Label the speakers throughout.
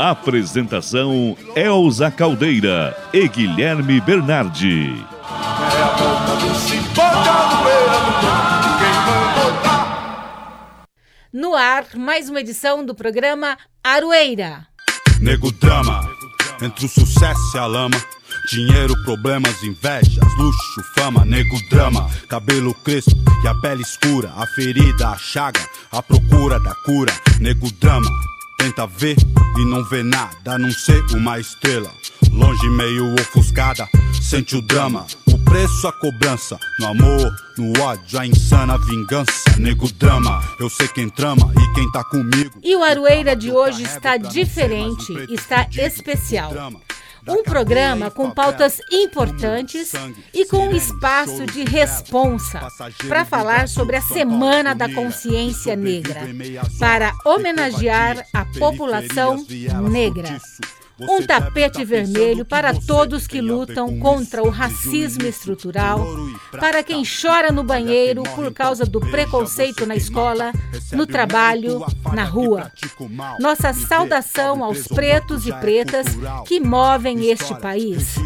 Speaker 1: Apresentação Elza Caldeira e Guilherme Bernardi.
Speaker 2: É. No
Speaker 3: ar, mais uma edição do programa Aroeira.
Speaker 4: Nego drama, entre o sucesso e a lama. Dinheiro, problemas, invejas, luxo, fama, nego drama, cabelo crespo e a pele escura, a ferida, a chaga, a procura da cura, nego drama. Tenta ver e não vê nada, a não ser uma estrela. Longe, meio ofuscada, sente o drama. O preço, a cobrança. No amor, no ódio, a insana vingança. Nego drama, eu sei quem trama e quem tá comigo.
Speaker 3: E o Aroeira de hoje está diferente, está especial. Um programa com pautas importantes e com um espaço de responsa para falar sobre a Semana da Consciência Negra, para homenagear a população negra. Um tapete vermelho para todos que lutam contra o racismo estrutural, para quem chora no banheiro por causa do preconceito na escola, no trabalho, na rua. Nossa saudação aos pretos e pretas que movem este país.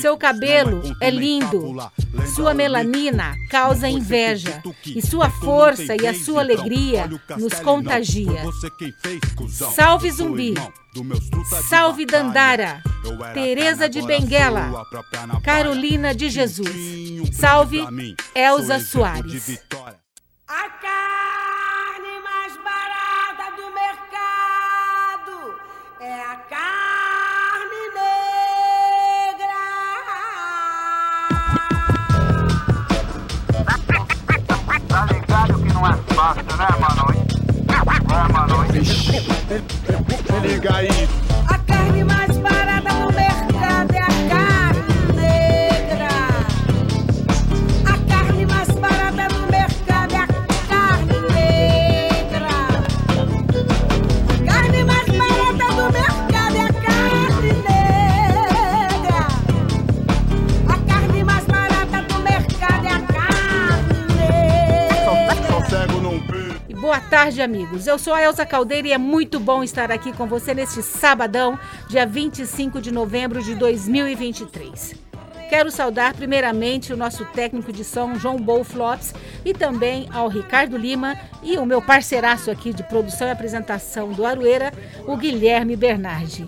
Speaker 3: Seu cabelo é lindo, sua melanina causa inveja e sua força e a sua alegria nos contagia. Salve Zumbi! Salve Dandara, Teresa de Benguela, Carolina de Jesus. Salve Elza Soares.
Speaker 5: É,
Speaker 6: mano.
Speaker 2: Liga aí.
Speaker 3: Boa tarde, amigos. Eu sou a Elza Caldeira e é muito bom estar aqui com você neste sabadão, dia 25 de novembro de 2023. Quero saudar primeiramente o nosso técnico de som, João Bolflops, e também ao Ricardo Lima e o meu parceiraço aqui de produção e apresentação do Aroeira, o Guilherme Bernardi.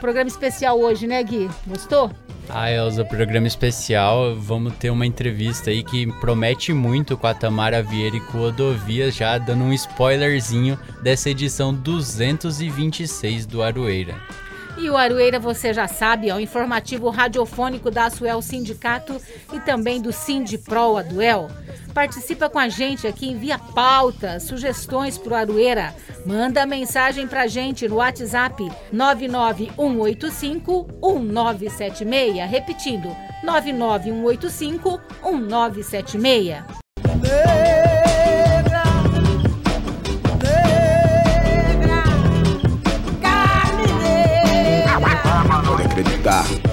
Speaker 3: Programa especial hoje, né, Gui? Gostou?
Speaker 7: Ah, Elza, programa especial. Vamos ter uma entrevista aí que promete muito com a Tamara Vieira e com o Odovias, já dando um spoilerzinho dessa edição 226 do Aroeira.
Speaker 3: E o Aroeira, você já sabe, é o informativo radiofônico da Asuel Sindicato e também do Sindipro Aduel. Participa com a gente aqui, envia pautas, sugestões para o Aroeira. Manda mensagem para a gente no WhatsApp 991851976. Repetindo, 991851976.
Speaker 2: Pode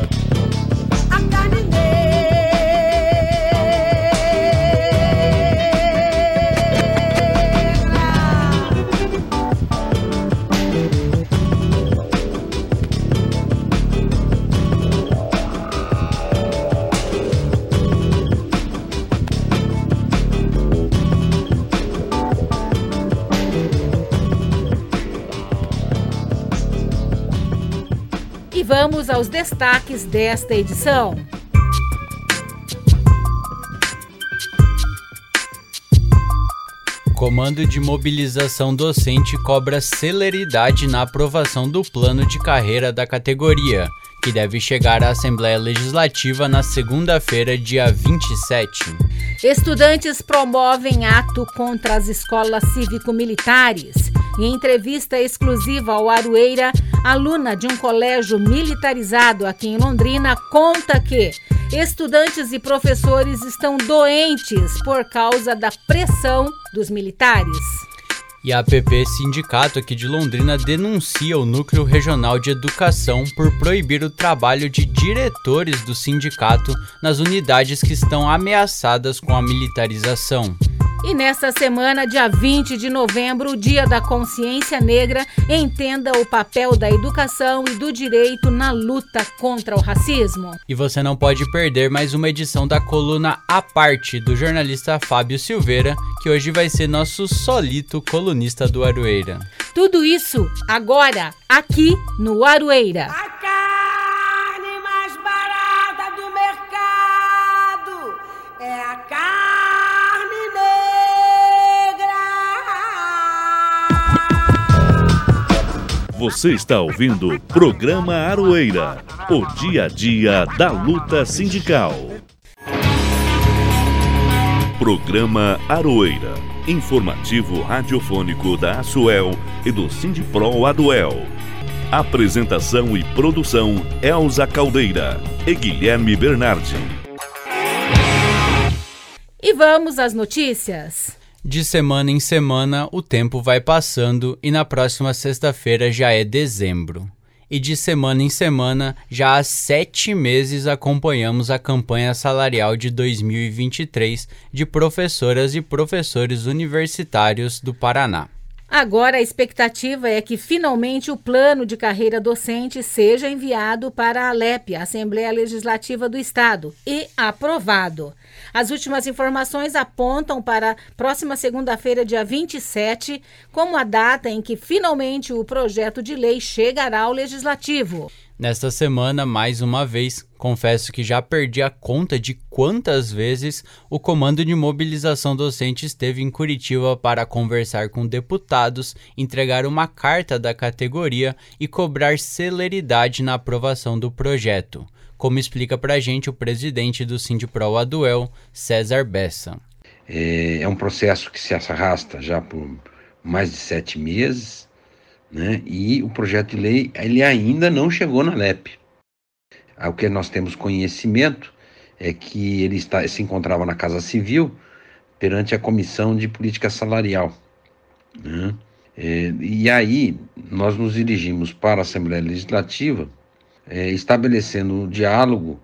Speaker 3: vamos aos destaques desta edição.
Speaker 7: Comando de Mobilização Docente cobra celeridade na aprovação do plano de carreira da categoria, que deve chegar à Assembleia Legislativa na segunda-feira, dia 27.
Speaker 3: Estudantes promovem ato contra as escolas cívico-militares Em entrevista exclusiva ao Aroeira, aluna de um colégio militarizado aqui em Londrina conta que estudantes e professores estão doentes por causa da pressão dos militares.
Speaker 7: E a APP Sindicato aqui de Londrina denuncia o Núcleo Regional de Educação por proibir o trabalho de diretores do sindicato nas unidades que estão ameaçadas com a militarização.
Speaker 3: E nesta semana, dia 20 de novembro, o Dia da Consciência Negra, entenda o papel da educação e do direito na luta contra o racismo.
Speaker 7: E você não pode perder mais uma edição da coluna A Parte do jornalista Fábio Silveira, que hoje vai ser nosso solito colunista do Aroeira.
Speaker 3: Tudo isso agora, aqui no Aroeira.
Speaker 1: Você está ouvindo o programa Aroeira, o dia a dia da luta sindical. Programa Aroeira, informativo radiofônico da Asuel e do Sindipro Aduel. Apresentação e produção Elza Caldeira e Guilherme Bernardi.
Speaker 3: E vamos às notícias.
Speaker 7: De semana em semana, o tempo vai passando e na próxima sexta-feira já é dezembro. E de semana em semana, já há sete meses acompanhamos a campanha salarial de 2023 de professoras e professores universitários do Paraná.
Speaker 3: Agora a expectativa é que finalmente o plano de carreira docente seja enviado para a ALEP, a Assembleia Legislativa do Estado, e aprovado. As últimas informações apontam para próxima segunda-feira, dia 27, como a data em que finalmente o projeto de lei chegará ao Legislativo.
Speaker 7: Nesta semana, mais uma vez, confesso que já perdi a conta de quantas vezes o Comando de Mobilização Docente esteve em Curitiba para conversar com deputados, entregar uma carta da categoria e cobrar celeridade na aprovação do projeto, como explica para a gente o presidente do Sindipro Aduel, César Bessa.
Speaker 8: É, é um processo que se arrasta já por mais de sete meses, né? E o projeto de lei ele ainda não chegou na LEP. O que nós temos conhecimento é que ele está, se encontrava na Casa Civil perante a Comissão de Política Salarial. Né? É, e aí nós nos dirigimos para a Assembleia Legislativa, é, estabelecendo um diálogo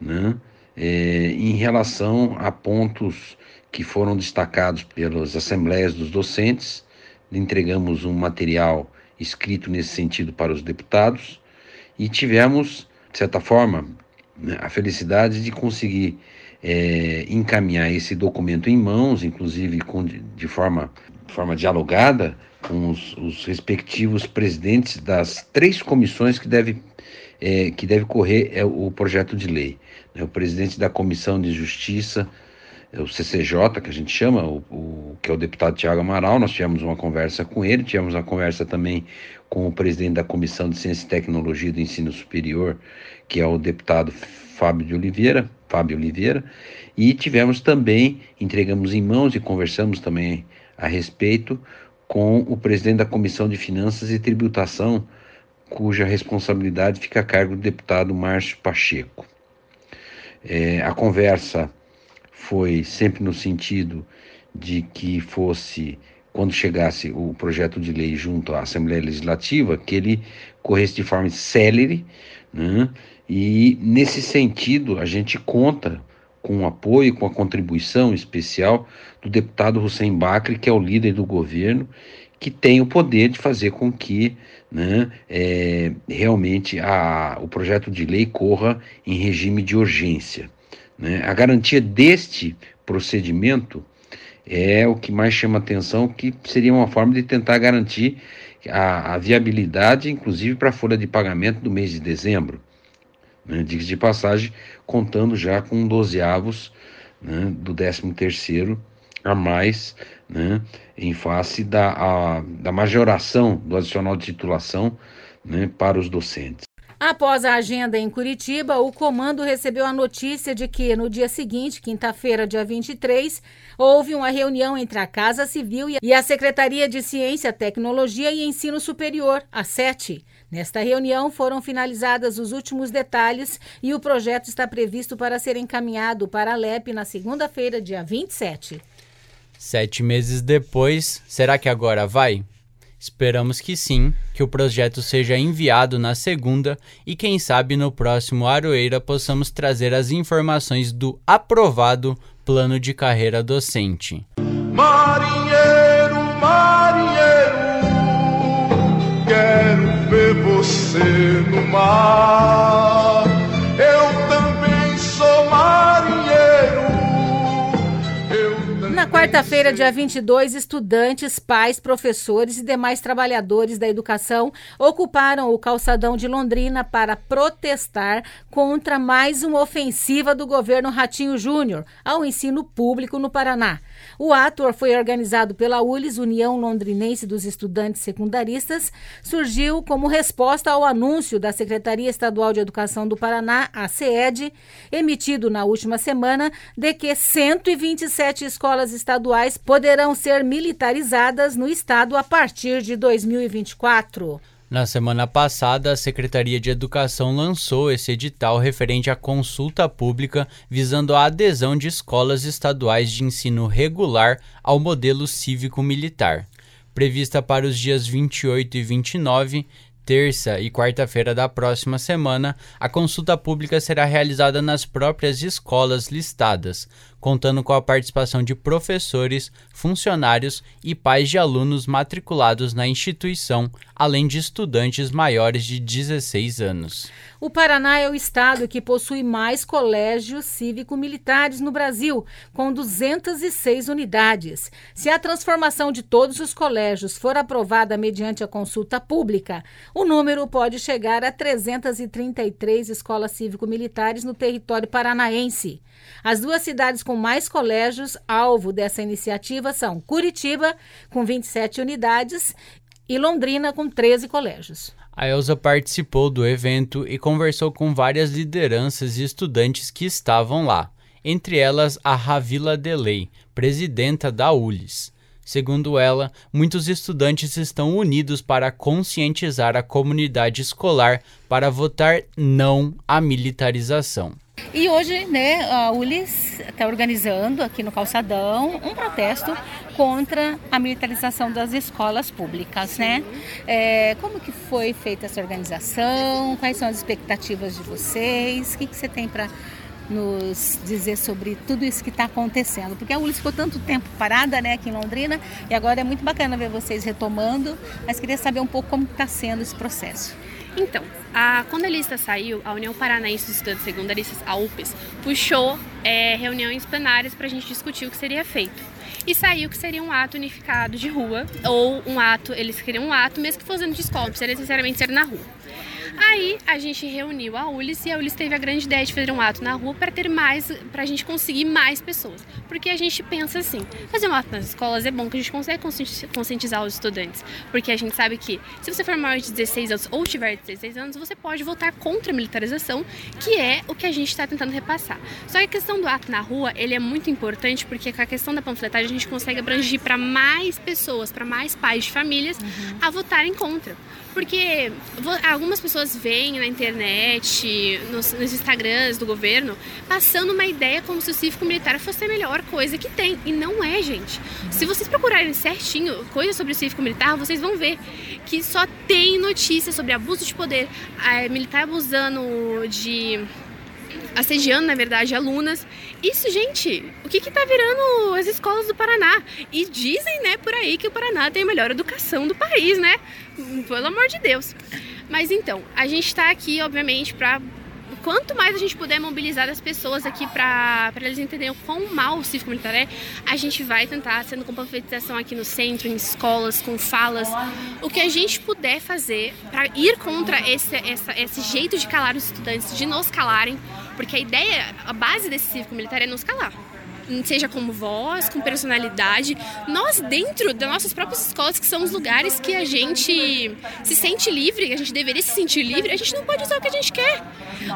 Speaker 8: né, é, em relação a pontos que foram destacados pelas assembleias dos docentes. Entregamos um material escrito nesse sentido para os deputados e tivemos, de certa forma, né, a felicidade de conseguir é, encaminhar esse documento em mãos, inclusive com, de, forma, forma dialogada com os, os, respectivos presidentes das três comissões que deve, é, que deve correr é, o projeto de lei. Né, o presidente da Comissão de Justiça, o CCJ, que a gente chama, o, o, que é o deputado Tiago Amaral, nós tivemos uma conversa com ele, tivemos uma conversa também com o presidente da Comissão de Ciência e Tecnologia do Ensino Superior, que é o deputado Fábio de Oliveira, Fábio Oliveira, e tivemos também, entregamos em mãos e conversamos também a respeito com o presidente da Comissão de Finanças e Tributação, cuja responsabilidade fica a cargo do deputado Márcio Pacheco. É, a conversa foi sempre no sentido de que fosse, quando chegasse o projeto de lei junto à Assembleia Legislativa, que ele corresse de forma célere, né? e nesse sentido a gente conta com o apoio, com a contribuição especial do deputado Hussein Bacri, que é o líder do governo, que tem o poder de fazer com que né, é, realmente a, o projeto de lei corra em regime de urgência. Né? A garantia deste procedimento é o que mais chama atenção, que seria uma forma de tentar garantir a, a viabilidade, inclusive para a folha de pagamento do mês de dezembro. Né? Diga de passagem, contando já com 12 avos né, do 13 terceiro a mais, né, em face da, a, da majoração do adicional de titulação né, para os docentes.
Speaker 3: Após a agenda em Curitiba, o comando recebeu a notícia de que no dia seguinte, quinta-feira, dia 23, houve uma reunião entre a Casa Civil e a Secretaria de Ciência, Tecnologia e Ensino Superior, a SETE. Nesta reunião foram finalizados os últimos detalhes e o projeto está previsto para ser encaminhado para a LEP na segunda-feira, dia 27.
Speaker 7: Sete meses depois, será que agora vai? Esperamos que sim, que o projeto seja enviado na segunda e quem sabe no próximo Aroeira possamos trazer as informações do aprovado plano de carreira docente.
Speaker 2: Marinheiro, marinheiro, quero ver você no mar.
Speaker 3: Quarta-feira, dia 22, estudantes, pais, professores e demais trabalhadores da educação ocuparam o calçadão de Londrina para protestar contra mais uma ofensiva do governo Ratinho Júnior ao ensino público no Paraná. O ato foi organizado pela ULES, União Londrinense dos Estudantes Secundaristas, surgiu como resposta ao anúncio da Secretaria Estadual de Educação do Paraná, a CED, emitido na última semana, de que 127 escolas estaduais poderão ser militarizadas no estado a partir de 2024.
Speaker 7: Na semana passada, a Secretaria de Educação lançou esse edital referente à consulta pública visando a adesão de escolas estaduais de ensino regular ao modelo cívico-militar. Prevista para os dias 28 e 29, terça e quarta-feira da próxima semana, a consulta pública será realizada nas próprias escolas listadas, contando com a participação de professores, funcionários e pais de alunos matriculados na instituição, além de estudantes maiores de 16 anos.
Speaker 3: O Paraná é o estado que possui mais colégios cívico-militares no Brasil, com 206 unidades. Se a transformação de todos os colégios for aprovada mediante a consulta pública, o número pode chegar a 333 escolas cívico-militares no território paranaense. As duas cidades com mais colégios alvo dessa iniciativa são Curitiba, com 27 unidades, e Londrina, com 13 colégios.
Speaker 7: A Elsa participou do evento e conversou com várias lideranças e estudantes que estavam lá, entre elas a Ravila Delei, presidenta da ULES. Segundo ela, muitos estudantes estão unidos para conscientizar a comunidade escolar para votar não à militarização.
Speaker 3: E hoje, né, a ULIS está organizando aqui no Calçadão um protesto contra a militarização das escolas públicas, né? É, como que foi feita essa organização? Quais são as expectativas de vocês? O que, que você tem para nos dizer sobre tudo isso que está acontecendo? Porque a ULIS ficou tanto tempo parada, né, aqui em Londrina, e agora é muito bacana ver vocês retomando, mas queria saber um pouco como está sendo esse processo.
Speaker 9: Então, a, quando a lista saiu, a União Paranaense dos Estudantes Secundaristas, a UPES, puxou é, reuniões plenárias para a gente discutir o que seria feito. E saiu que seria um ato unificado de rua, ou um ato, eles queriam um ato, mesmo que fosse dentro de escola, não precisaria necessariamente ser na rua. Aí a gente reuniu a Ulis e a Ulis teve a grande ideia de fazer um ato na rua para ter mais, para a gente conseguir mais pessoas. Porque a gente pensa assim, fazer um ato nas escolas é bom que a gente consegue conscientizar os estudantes. Porque a gente sabe que se você for maior de 16 anos ou tiver 16 anos, você pode votar contra a militarização, que é o que a gente está tentando repassar. Só que a questão do ato na rua, ele é muito importante porque com a questão da panfletagem a gente consegue abranger para mais pessoas, para mais pais de famílias uhum. a votarem contra. Porque algumas pessoas veem na internet, nos, nos, Instagrams do governo, passando uma ideia como se o cívico militar fosse a melhor coisa que tem. E não é, gente. Se vocês procurarem certinho coisas sobre o cívico militar, vocês vão ver que só tem notícias sobre abuso de poder, militar abusando de assediando, na verdade, alunas. Isso, gente, o que que tá virando as escolas do Paraná? E dizem, né, por aí que o Paraná tem a melhor educação do país, né? Pelo amor de Deus. Mas então, a gente tá aqui, obviamente, para quanto mais a gente puder mobilizar as pessoas aqui para eles entenderem o quão mal o cívico militar é, a gente vai tentar, sendo com panfletização aqui no centro, em escolas, com falas, o que a gente puder fazer para ir contra esse, essa, esse jeito de calar os estudantes, de nos calarem, porque a ideia, a base desse cívico militar é nos calar. Seja como voz, com personalidade. Nós, dentro das nossas próprias escolas, que são os lugares que a gente se sente livre, a gente deveria se sentir livre, a gente não pode usar o que a gente quer.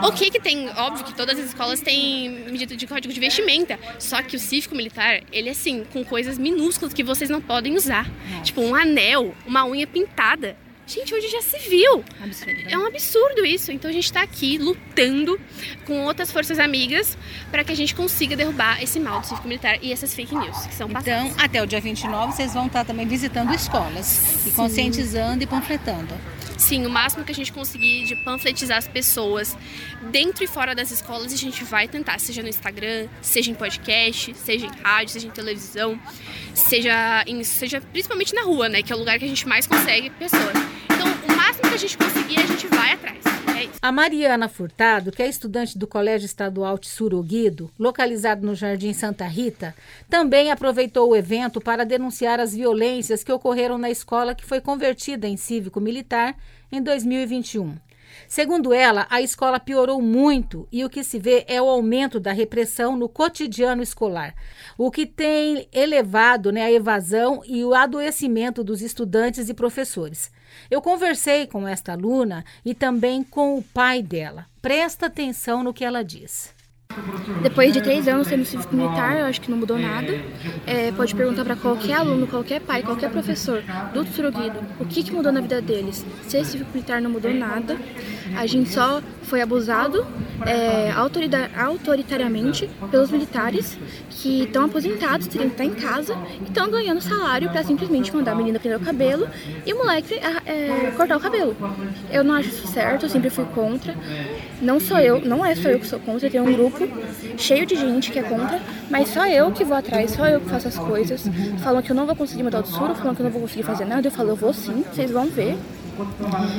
Speaker 9: Ok que tem, óbvio que todas as escolas têm medida de código de vestimenta, só que o cívico militar, ele é assim, com coisas minúsculas que vocês não podem usar. Tipo um anel, uma unha pintada. Gente, hoje já se viu.
Speaker 3: Absurdo.
Speaker 9: É um absurdo isso. Então a gente está aqui lutando com outras forças amigas para que a gente consiga derrubar esse mal do cívico militar e essas fake news que são passadas.
Speaker 3: Então, até o dia 29, vocês vão estar também visitando escolas e conscientizando e panfletando.
Speaker 9: Sim, o máximo que a gente conseguir de panfletizar as pessoas dentro e fora das escolas, a gente vai tentar, seja no Instagram, seja em podcast, seja em rádio, seja em televisão, seja, em, seja principalmente na rua, né? Que é o lugar que a gente mais consegue pessoas. Então, o máximo que a gente conseguir, a gente vai atrás. É.
Speaker 3: A Mariana Furtado, que é estudante do Colégio Estadual Tsuru Guido, localizado no Jardim Santa Rita, também aproveitou o evento para denunciar as violências que ocorreram na escola que foi convertida em cívico-militar em 2021. Segundo ela, a escola piorou muito e o que se vê é o aumento da repressão no cotidiano escolar, o que tem elevado né, a evasão e o adoecimento dos estudantes e professores. Eu conversei com esta aluna e também com o pai dela. Presta atenção no que ela diz.
Speaker 10: Depois de três anos sendo cívico militar, eu acho que não mudou nada. É, pode perguntar para qualquer aluno, qualquer pai, qualquer professor do Tsuruguido o que, que mudou na vida deles. Ser cívico militar não mudou nada. A gente só foi abusado é, autoritariamente pelos militares que estão aposentados, teriam que estar em casa e estão ganhando salário para simplesmente mandar a menina prender o cabelo e o moleque é, cortar o cabelo. Eu não acho isso certo, eu sempre fui contra. Não sou eu, não é só eu que sou contra, tem um grupo cheio de gente que é contra, mas só eu que vou atrás, só eu que faço as coisas. Falam que eu não vou conseguir mudar o tsuru, falam que eu não vou conseguir fazer nada, eu falo, eu vou sim, vocês vão ver.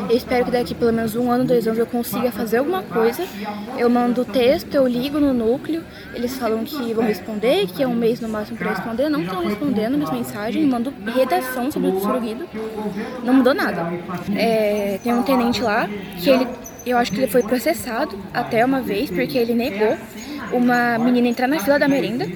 Speaker 10: Eu espero que daqui pelo menos um ano, dois anos eu consiga fazer alguma coisa. Eu mando texto, eu ligo no núcleo, eles falam que vão responder, que é um mês no máximo para responder, não estão respondendo minhas mensagens, mando redação sobre o Tsuruguido, não mudou nada. É, tem um tenente lá que ele, eu acho que ele foi processado até uma vez porque ele negou uma menina entrar na fila da merenda.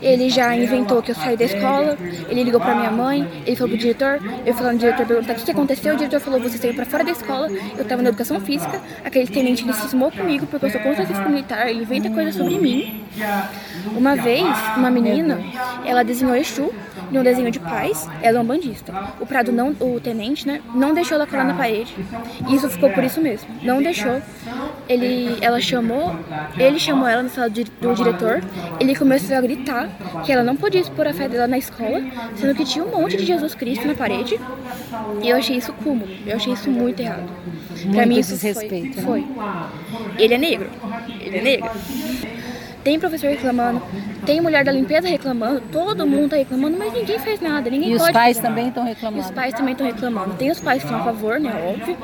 Speaker 10: Ele já inventou que eu saí da escola, ele ligou pra minha mãe, ele falou pro diretor, eu falando no diretor perguntar o que, que aconteceu, o diretor falou, você saiu pra fora da escola, eu tava na educação física, aquele tenente ele cismou comigo porque eu sou contra militar, ele inventa coisas sobre mim. Uma vez, uma menina, ela desenhou Exu em um desenho de paz, ela é um bandista. O Prado não, o tenente, né, não deixou ela colar na parede. E isso ficou por isso mesmo. Não deixou. Ele, ela chamou, ele chamou ela na sala de- do diretor. Ele começou a gritar que ela não podia expor a fé dela na escola, sendo que tinha um monte de Jesus Cristo na parede. E eu achei isso cúmulo. Eu achei isso muito errado. pra
Speaker 3: Muito
Speaker 10: mim isso
Speaker 3: desrespeito, né?
Speaker 10: foi. Ele é negro. Ele é negro. Tem professor reclamando, tem mulher da limpeza reclamando, todo mundo tá reclamando, mas ninguém faz nada, ninguém
Speaker 3: E os
Speaker 10: pode
Speaker 3: pais
Speaker 10: fazer
Speaker 3: também estão
Speaker 10: E
Speaker 3: reclamando.
Speaker 10: os pais também estão reclamando. Tem os pais que são a favor, né? Óbvio.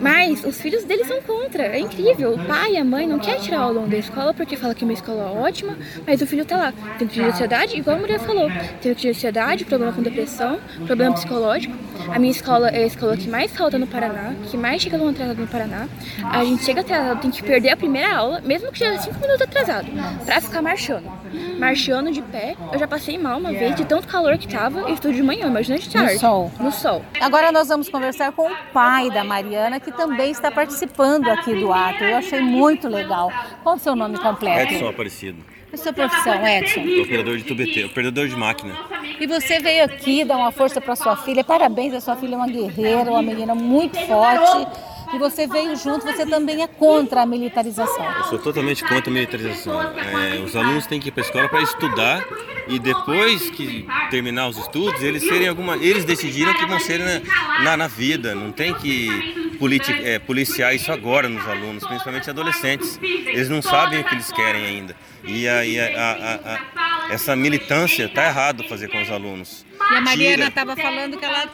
Speaker 10: Mas os filhos deles são contra. É incrível. O pai e a mãe não querem tirar o aluno da escola porque fala que é uma escola ótima, mas o filho tá lá. Tem crise de ansiedade, igual a mulher falou. Tem crise de ansiedade, problema com depressão, problema psicológico. A minha escola é a escola que mais falta no Paraná, que mais chega aluno atrasado no Paraná. A gente chega atrasado, tem que perder a primeira aula, mesmo que seja cinco minutos atrasado, pra ficar marchando. Marchando de pé. Eu já passei mal uma vez de tanto calor que tava. Eu estudo de manhã, imagina de tarde.
Speaker 3: sol.
Speaker 10: No sol.
Speaker 3: Agora nós vamos conversar com o pai da Mariana, que também está participando aqui do ato. Eu achei muito legal. Qual o seu nome completo?
Speaker 11: Edson Aparecido,
Speaker 3: A sua profissão, Edson?
Speaker 11: operador de TBT, operador de máquina.
Speaker 3: E você veio aqui dar uma força para sua filha. Parabéns, a sua filha é uma guerreira, uma menina muito forte. E você veio junto, você também é contra a militarização.
Speaker 11: Eu sou totalmente contra a militarização. É, os alunos têm que ir para a escola para estudar e depois que terminar os estudos, eles serem alguma, eles decidiram que vão ser na, na, na vida. Não tem que politi, é, policiar isso agora nos alunos, principalmente adolescentes. Eles não sabem o que eles querem ainda. E aí a, a- a- essa militância está errado fazer com os alunos.
Speaker 3: E a Mariana estava falando que ela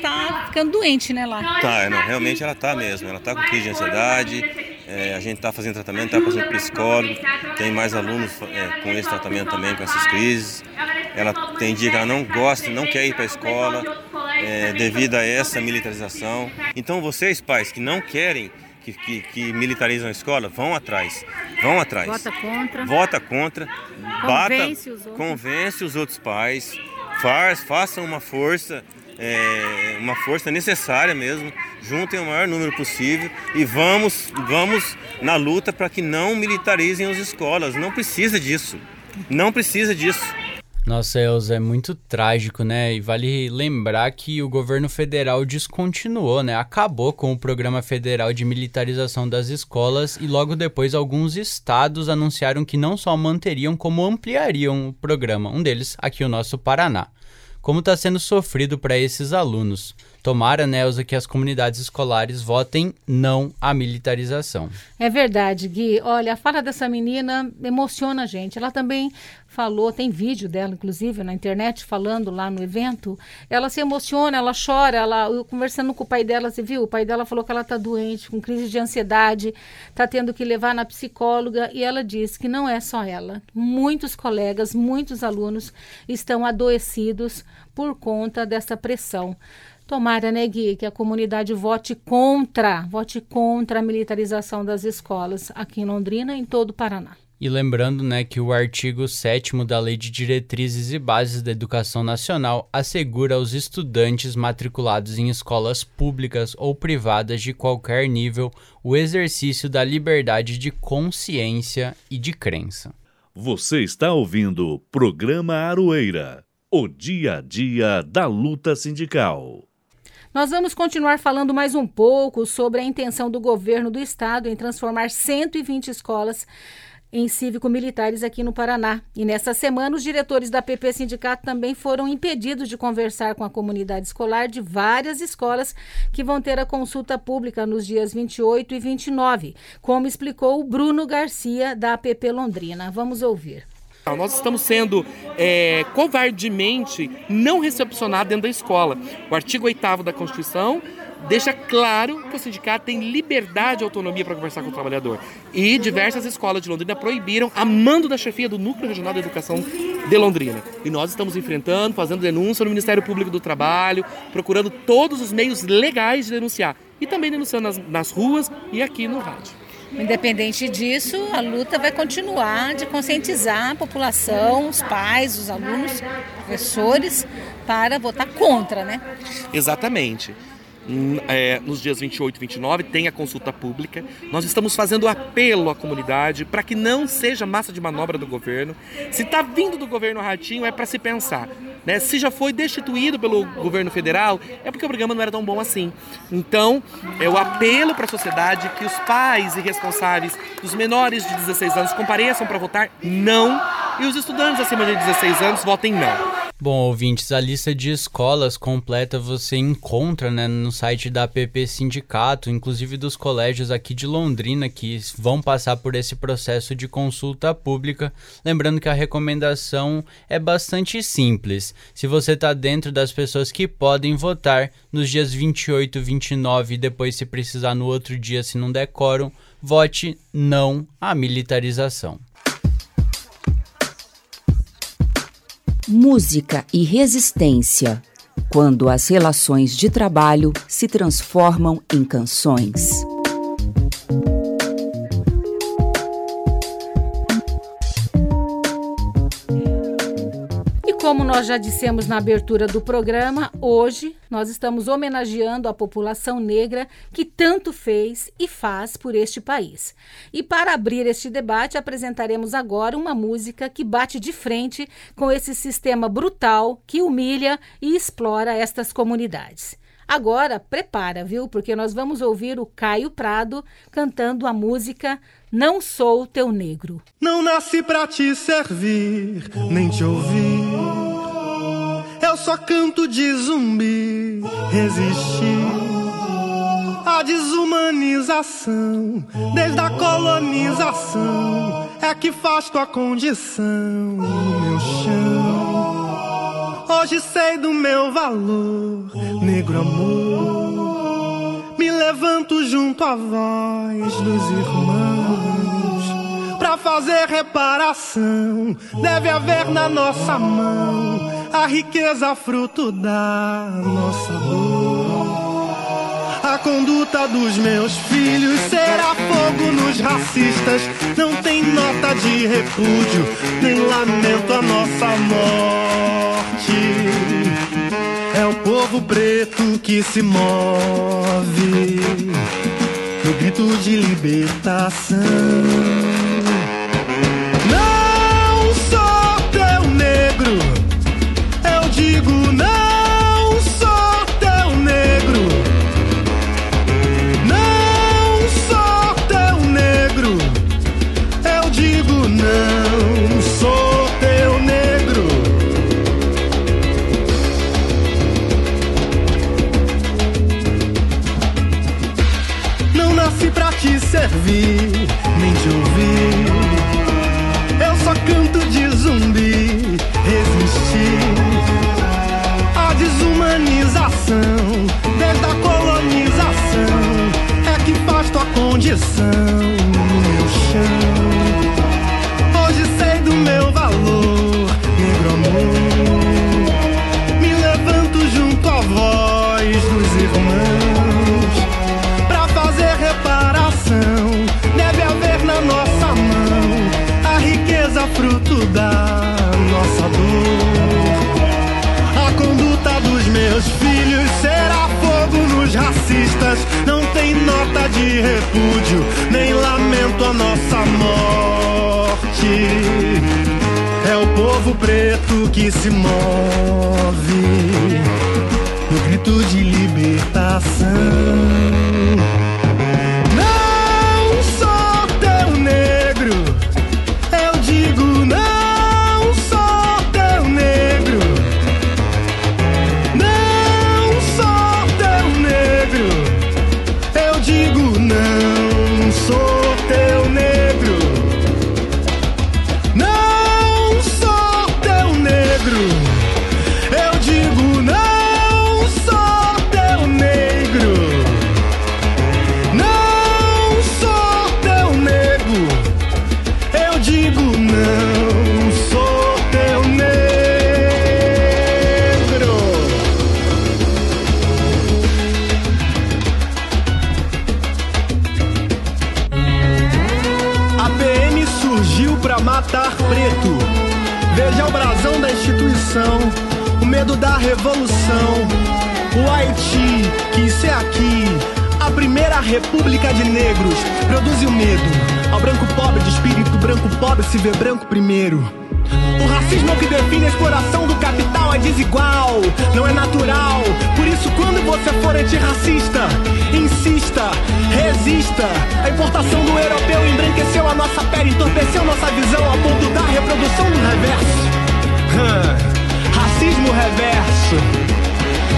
Speaker 3: tá ficando doente, né, lá?
Speaker 11: Tá, não, realmente ela tá mesmo. Ela tá com crise de ansiedade. é, a gente tá fazendo tratamento, tá fazendo psicólogo. Tem mais alunos é, com esse tratamento também, com essas crises. Ela tem dia que ela não gosta, não quer ir para a escola é, devido a essa militarização. Então vocês pais que não querem que, que, que militarizam a escola, vão atrás. Vão atrás.
Speaker 3: Vota contra.
Speaker 11: Vota contra.
Speaker 3: Convence
Speaker 11: bata,
Speaker 3: os outros.
Speaker 11: Convence os outros pais. Faz, façam uma força, é, uma força necessária mesmo. Juntem o maior número possível e vamos, vamos na luta para que não militarizem as escolas. Não precisa disso. Não precisa disso.
Speaker 7: Nossa, Elza, é muito trágico, né? E vale lembrar que o governo federal descontinuou, né? Acabou com o programa federal de militarização das escolas e logo depois alguns estados anunciaram que não só manteriam, como ampliariam o programa. Um deles, aqui o nosso Paraná. Como está sendo sofrido para esses alunos? Tomara, Nelza, que as comunidades escolares votem não à militarização.
Speaker 3: É verdade, Gui. Olha, a fala dessa menina emociona a gente. Ela também falou, tem vídeo dela, inclusive, na internet, falando lá no evento. Ela se emociona, ela chora. Ela, eu conversando com o pai dela, você viu? O pai dela falou que ela está doente, com crise de ansiedade, está tendo que levar na psicóloga. E ela disse que não é só ela. Muitos colegas, muitos alunos estão adoecidos por conta dessa pressão. Tomara, né, Gui, que a comunidade vote contra, vote contra a militarização das escolas aqui em Londrina e em todo o Paraná.
Speaker 7: E lembrando, né, que o artigo 7 da Lei de Diretrizes e Bases da Educação Nacional assegura aos estudantes matriculados em escolas públicas ou privadas de qualquer nível o exercício da liberdade de consciência e de crença.
Speaker 1: Você está ouvindo o programa Aroeira, o dia a dia da luta sindical.
Speaker 3: Nós vamos continuar falando mais um pouco sobre a intenção do governo do estado em transformar 120 escolas em cívico-militares aqui no Paraná. E nessa semana, os diretores da PP Sindicato também foram impedidos de conversar com a comunidade escolar de várias escolas que vão ter a consulta pública nos dias 28 e 29, como explicou o Bruno Garcia, da APP Londrina. Vamos ouvir.
Speaker 12: Nós estamos sendo é, covardemente não recepcionados dentro da escola. O artigo 8 da Constituição deixa claro que o sindicato tem liberdade e autonomia para conversar com o trabalhador. E diversas escolas de Londrina proibiram a mando da chefia do Núcleo Regional de Educação de Londrina. E nós estamos enfrentando, fazendo denúncia no Ministério Público do Trabalho, procurando todos os meios legais de denunciar. E também denunciando nas, nas ruas e aqui no rádio.
Speaker 3: Independente disso, a luta vai continuar de conscientizar a população, os pais, os alunos, professores, para votar contra, né?
Speaker 12: Exatamente. É, nos dias 28 e 29 tem a consulta pública. Nós estamos fazendo apelo à comunidade para que não seja massa de manobra do governo. Se está vindo do governo Ratinho, é para se pensar. Né? Se já foi destituído pelo governo federal, é porque o programa não era tão bom assim. Então, é o apelo para a sociedade que os pais e responsáveis dos menores de 16 anos compareçam para votar não e os estudantes acima de 16 anos votem não.
Speaker 7: Bom, ouvintes, a lista de escolas completa você encontra né, no site da APP Sindicato, inclusive dos colégios aqui de Londrina que vão passar por esse processo de consulta pública. Lembrando que a recomendação é bastante simples. Se você está dentro das pessoas que podem votar nos dias 28, 29 e depois, se precisar, no outro dia, se não der quórum, vote não à militarização.
Speaker 13: Música e resistência. Quando as relações de trabalho se transformam em canções.
Speaker 3: Como nós já dissemos na abertura do programa, hoje nós estamos homenageando a população negra que tanto fez e faz por este país. E para abrir este debate, apresentaremos agora uma música que bate de frente com esse sistema brutal que humilha e explora estas comunidades. Agora, prepara, viu? Porque nós vamos ouvir o Caio Prado cantando a música Não Sou Teu Negro.
Speaker 14: Não nasci pra te servir, nem te ouvir. Eu só canto de zumbi, resistir. A desumanização, desde a colonização, é que faz tua condição no meu chão. Hoje sei do meu valor, negro amor. Me levanto junto à voz dos irmãos. Pra fazer reparação, deve haver na nossa mão a riqueza fruto da nossa dor. A conduta dos meus filhos será fogo nos racistas. Não tem nota de repúdio, nem lamento a nossa morte. É o povo preto que se move no grito de libertação. Da nossa dor. A conduta dos meus filhos será fogo nos racistas. Não tem nota de repúdio, nem lamento a nossa morte. É o povo preto que se move no grito de libertação. De negros. Produz o medo ao branco pobre de espírito branco pobre se vê branco primeiro. O racismo é o que define a exploração do capital é desigual, não é natural. Por isso, quando você for antirracista, insista, resista. A importação do europeu embranqueceu a nossa pele, entorpeceu nossa visão a ponto da reprodução do reverso. Hã, racismo reverso.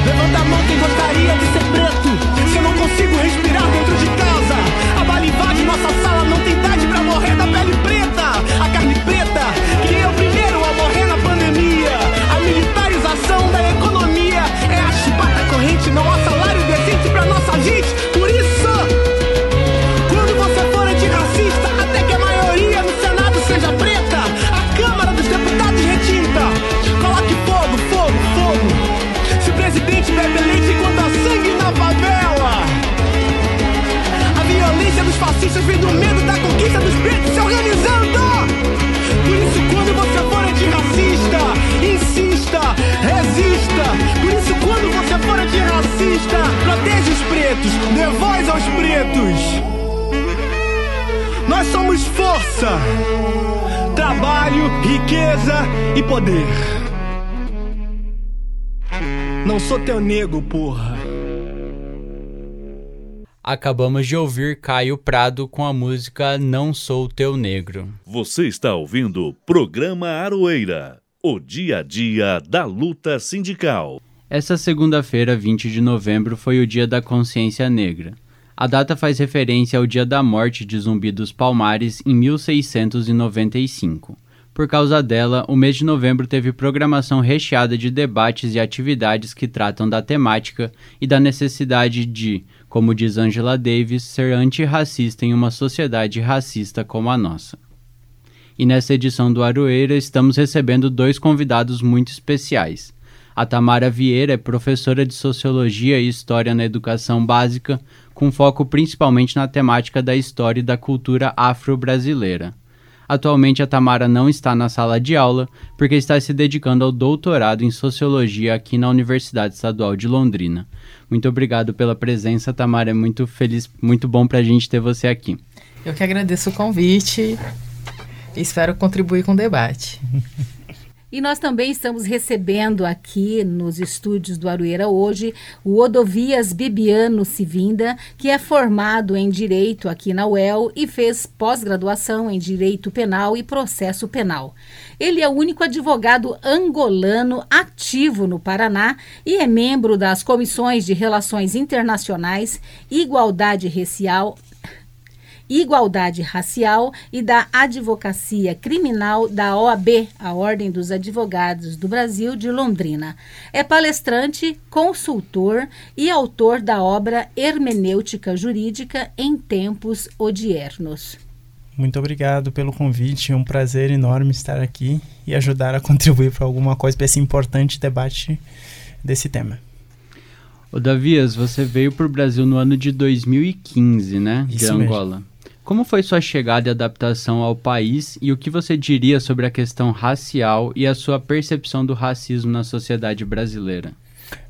Speaker 14: Levanta a mão quem gostaria de ser preto. Se eu não consigo respirar dentro de casa, a bala invade nossa sala, não tem idade pra morrer da pele preta. A carne preta, que é o primeiro a morrer na pandemia. A militarização da economia é a chibata corrente, não há salário decente pra nossa gente. Sou teu nego, porra.
Speaker 7: Acabamos de ouvir Caio Prado com a música Não Sou Teu Negro.
Speaker 1: Você está ouvindo o programa Aroeira, o dia a dia da luta sindical.
Speaker 7: Essa segunda-feira, 20 de novembro, foi o Dia da Consciência Negra. A data faz referência ao dia da morte de Zumbi dos Palmares em 1695. Por causa dela, o mês de novembro teve programação recheada de debates e atividades que tratam da temática e da necessidade de, como diz Angela Davis, ser antirracista em uma sociedade racista como a nossa. E nessa edição do Aroeira estamos recebendo dois convidados muito especiais. A Tamara Vieira é professora de Sociologia e História na Educação Básica, com foco principalmente na temática da história e da cultura afro-brasileira. Atualmente, a Tamara não está na sala de aula porque está se dedicando ao doutorado em Sociologia aqui na Universidade Estadual de Londrina. Muito obrigado pela presença, Tamara. É muito feliz, muito bom para a gente ter você aqui.
Speaker 15: Eu que agradeço o convite e espero contribuir com o debate.
Speaker 3: E nós também estamos recebendo aqui nos estúdios do Arueira hoje o Odovias Bibiano Civinda, que é formado em Direito aqui na UEL e fez pós-graduação em Direito Penal e Processo Penal. Ele é o único advogado angolano ativo no Paraná e é membro das comissões de Relações Internacionais, Igualdade Racial, Igualdade Racial e da Advocacia Criminal da OAB, a Ordem dos Advogados do Brasil de Londrina. É palestrante, consultor e autor da obra Hermenêutica Jurídica em Tempos Odiernos.
Speaker 16: Muito obrigado pelo convite, é um prazer enorme estar aqui e ajudar a contribuir para alguma coisa para esse importante debate desse tema.
Speaker 7: Ô Davias, você veio para o Brasil no ano de 2015, né?
Speaker 16: Isso
Speaker 7: de Angola. Mesmo. Como foi sua chegada e adaptação ao país e o que você diria sobre a questão racial e a sua percepção do racismo na sociedade brasileira?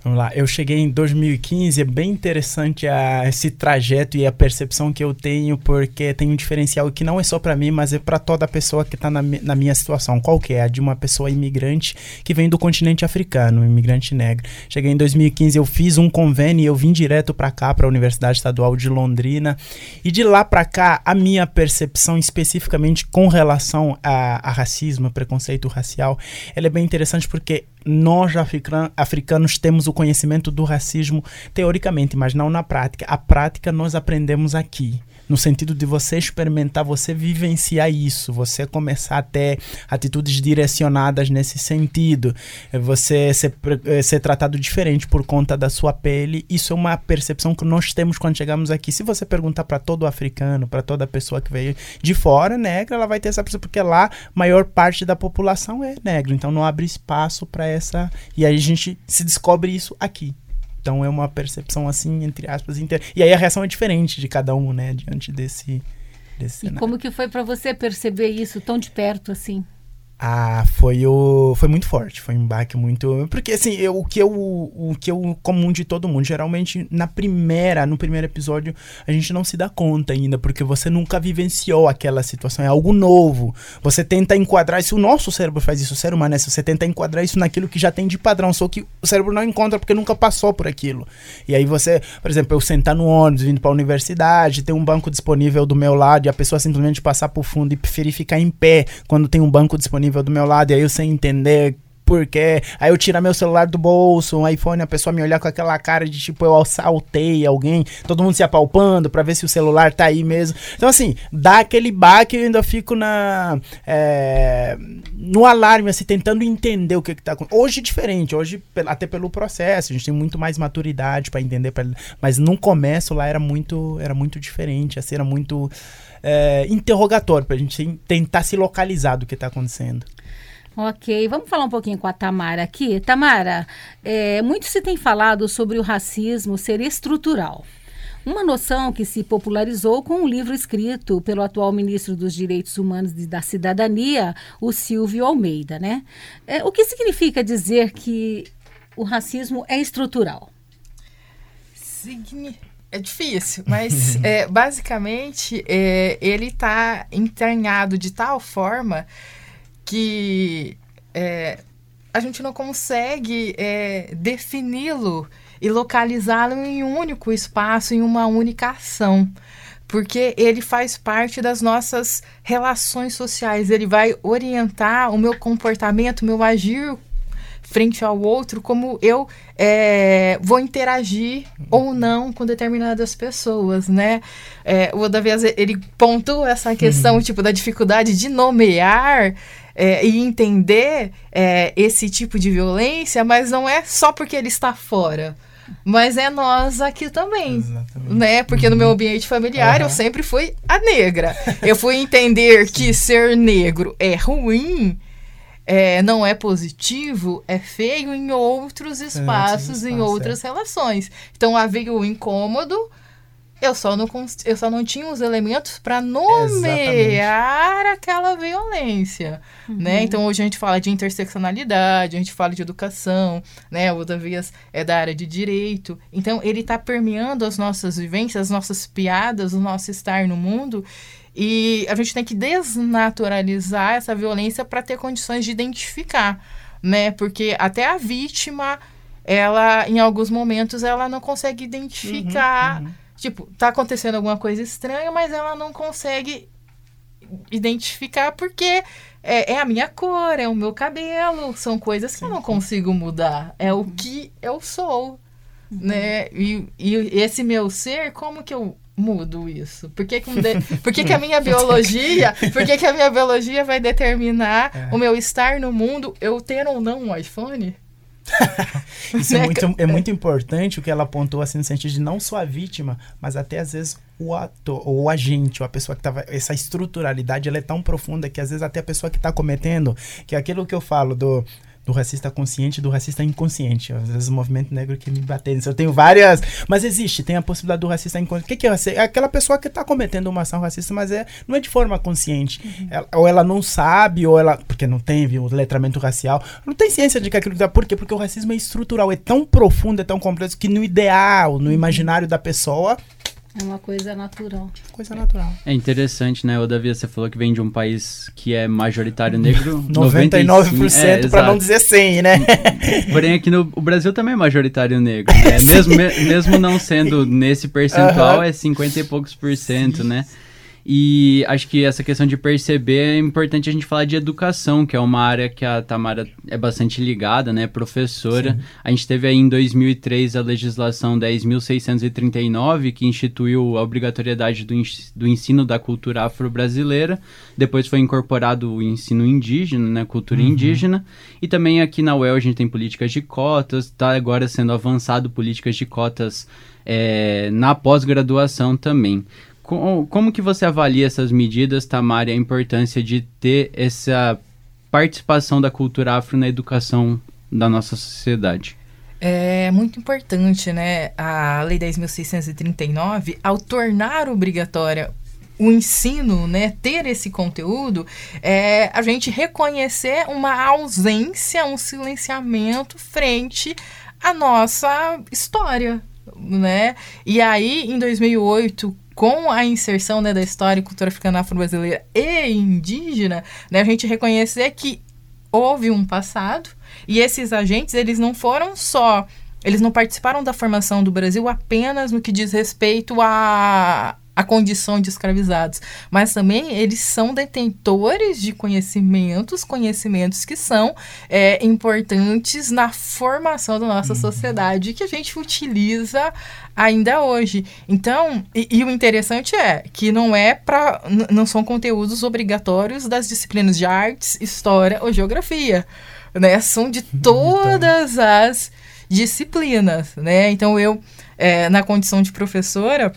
Speaker 16: Vamos lá, eu cheguei em 2015, é bem interessante a, esse trajeto e a percepção que eu tenho, porque tem um diferencial que não é só para mim, mas é para toda pessoa que está na, na, minha situação. Qual que é? A de uma pessoa imigrante que vem do continente africano, imigrante negro. Cheguei em 2015, eu fiz um convênio e eu vim direto para cá, para a Universidade Estadual de Londrina. E de lá para cá, a minha percepção especificamente com relação a, a racismo, preconceito racial, ela é bem interessante porque nós africanos temos o conhecimento do racismo teoricamente, mas não na prática. A prática nós aprendemos aqui no sentido de você experimentar, você vivenciar isso, você começar a ter atitudes direcionadas nesse sentido, você ser, eh, ser tratado diferente por conta da sua pele. Isso é uma percepção que nós temos quando chegamos aqui. Se você perguntar para todo africano, para toda pessoa que veio de fora, negra, ela vai ter essa percepção, porque lá maior parte da população é negra, então não abre espaço para essa. E aí a gente se descobre isso aqui. Então é uma percepção assim, entre aspas, inter... e aí a reação é diferente de cada um, né, diante desse, desse
Speaker 3: e
Speaker 16: cenário.
Speaker 3: como que foi para você perceber isso tão de perto assim?
Speaker 16: Ah, foi o foi muito forte, foi um baque muito, porque assim, eu, o que eu o que eu comum de todo mundo, geralmente na primeira, no primeiro episódio, a gente não se dá conta ainda, porque você nunca vivenciou aquela situação, é algo novo. Você tenta enquadrar isso, o nosso cérebro faz isso, o ser humano, né? Você tenta enquadrar isso naquilo que já tem de padrão, só que o cérebro não encontra porque nunca passou por aquilo. E aí você, por exemplo, eu sentar no ônibus vindo para a universidade, ter um banco disponível do meu lado e a pessoa simplesmente passar por fundo e preferir ficar em pé quando tem um banco disponível do meu lado, e aí eu sem entender porque aí eu tirar meu celular do bolso, um iPhone, a pessoa me olhar com aquela cara de tipo eu assaltei alguém, todo mundo se apalpando para ver se o celular tá aí mesmo. Então assim, dá aquele baque e eu ainda fico na é, no alarme assim tentando entender o que que tá acontecendo. Hoje é diferente, hoje até pelo processo, a gente tem muito mais maturidade para entender, pra, mas no começo lá era muito era muito diferente, assim, era muito é, interrogatório para a gente tentar se localizar do que está acontecendo.
Speaker 3: Ok, vamos falar um pouquinho com a Tamara aqui. Tamara, é, muito se tem falado sobre o racismo ser estrutural. Uma noção que se popularizou com um livro escrito pelo atual ministro dos Direitos Humanos e da Cidadania, o Silvio Almeida, né? É, o que significa dizer que o racismo é estrutural?
Speaker 15: Significa é difícil, mas é, basicamente é, ele está entranhado de tal forma que é, a gente não consegue é, defini-lo e localizá-lo em um único espaço, em uma única ação. Porque ele faz parte das nossas relações sociais, ele vai orientar o meu comportamento, o meu agir frente ao outro, como eu é, vou interagir ou não com determinadas pessoas, né? É, o Odavias, ele pontuou essa questão, uhum. tipo, da dificuldade de nomear é, e entender é, esse tipo de violência, mas não é só porque ele está fora. Mas é nós aqui também, Exatamente. né? Porque no meu uhum. ambiente familiar uhum. eu sempre fui a negra. Eu fui entender que ser negro é ruim é, não é positivo, é feio em outros espaços, em
Speaker 16: espaços,
Speaker 15: outras relações. Então havia o incômodo, eu só não, eu só não tinha os elementos para nomear aquela violência, né? Então hoje a gente fala de interseccionalidade, a gente fala de educação, né? O Davias é da área de direito. Então ele está permeando as nossas vivências, as nossas piadas, o nosso estar no mundo. E a gente tem que desnaturalizar essa violência para ter condições de identificar, né? Porque até a vítima, ela, em alguns momentos, ela não consegue identificar. Tipo, tá acontecendo alguma coisa estranha, mas ela não consegue identificar porque é, é a minha cor, é o meu cabelo, são coisas que eu não consigo mudar. É o que eu sou, né? E, e esse meu ser, como que eu mudo isso? Por que, que, um de- por que, que a minha biologia, por que, que a minha biologia vai determinar o meu estar no mundo, eu ter ou não um iPhone?
Speaker 16: Isso é
Speaker 15: Né?
Speaker 16: muito, é muito importante o que ela apontou, assim, no sentido de não só a vítima, mas até às vezes o ator, ou o agente, ou a pessoa que tava. Essa estruturalidade ela é tão profunda que às vezes até a pessoa que está cometendo, que é aquilo que eu falo do. Do racista consciente e do racista inconsciente. Às vezes o movimento negro que me bateu nisso. Eu tenho várias. Mas existe, tem a possibilidade do racista inconsciente. O que, que é racista? É aquela pessoa que está cometendo uma ação racista, mas é, não é de forma consciente. Ela- ou ela não sabe, ou ela. Porque não tem viu, o letramento racial. Não tem ciência de que aquilo que. Por quê? Porque o racismo é estrutural, é tão profundo, é tão complexo que no ideal, no imaginário da pessoa,
Speaker 3: É uma coisa natural.
Speaker 16: coisa natural.
Speaker 7: É interessante, né? O Davi, você falou que vem de um país que é majoritário negro.
Speaker 16: 99%,
Speaker 7: é,
Speaker 16: pra não dizer 100, né?
Speaker 7: Porém, aqui no o Brasil também é majoritário negro, né? Mesmo, me- mesmo não sendo nesse percentual, é 50 e poucos por cento, né? E acho que essa questão de perceber é importante a gente falar de educação, que é uma área que a Tamara é bastante ligada, né? Professora. A gente teve aí em 2003 a legislação 10.639, que instituiu a obrigatoriedade do, do ensino da cultura afro-brasileira. Depois foi incorporado o ensino indígena, né? Cultura
Speaker 16: Uhum.
Speaker 7: indígena. E também aqui na UEL a gente tem políticas de cotas, está agora sendo avançado políticas de cotas eh, na pós-graduação também. Co- Como que você avalia essas medidas, Tamara, e a importância de ter essa participação da cultura afro na educação da nossa sociedade?
Speaker 15: É muito importante, né? A Lei 10.639, ao tornar obrigatória o ensino, né, ter esse conteúdo, é a gente reconhecer uma ausência, um silenciamento frente à nossa história, né? E aí, em 2008, com a inserção né, da história e cultura africana afro-brasileira e indígena, né, a gente reconhecer que houve um passado e esses agentes eles não foram só eles não participaram da formação do Brasil apenas no que diz respeito à a condição de escravizados, mas também eles são detentores de conhecimentos, conhecimentos que são é, importantes na formação da nossa sociedade que a gente utiliza ainda hoje. Então, e, e o interessante é que não é para não são conteúdos obrigatórios das disciplinas de artes, história ou geografia, né? São de todas as disciplinas, né? Então eu é, na condição de professora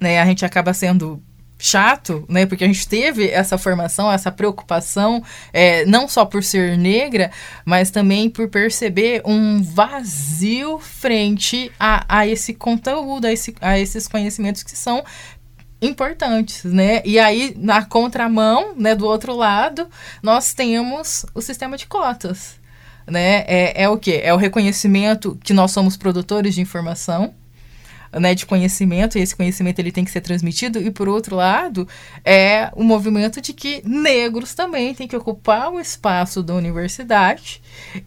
Speaker 15: né, a gente acaba sendo chato, né, porque a gente teve essa formação, essa preocupação, é, não só por ser negra, mas também por perceber um vazio frente a, a esse conteúdo, a, esse, a esses conhecimentos que são importantes, né? E aí, na contramão, né, do outro lado, nós temos o sistema de cotas, né? É, é o quê? É o reconhecimento que nós somos produtores de informação, né, de conhecimento, e esse conhecimento ele tem que ser transmitido, e por outro lado, é o movimento de que negros também têm que ocupar o espaço da universidade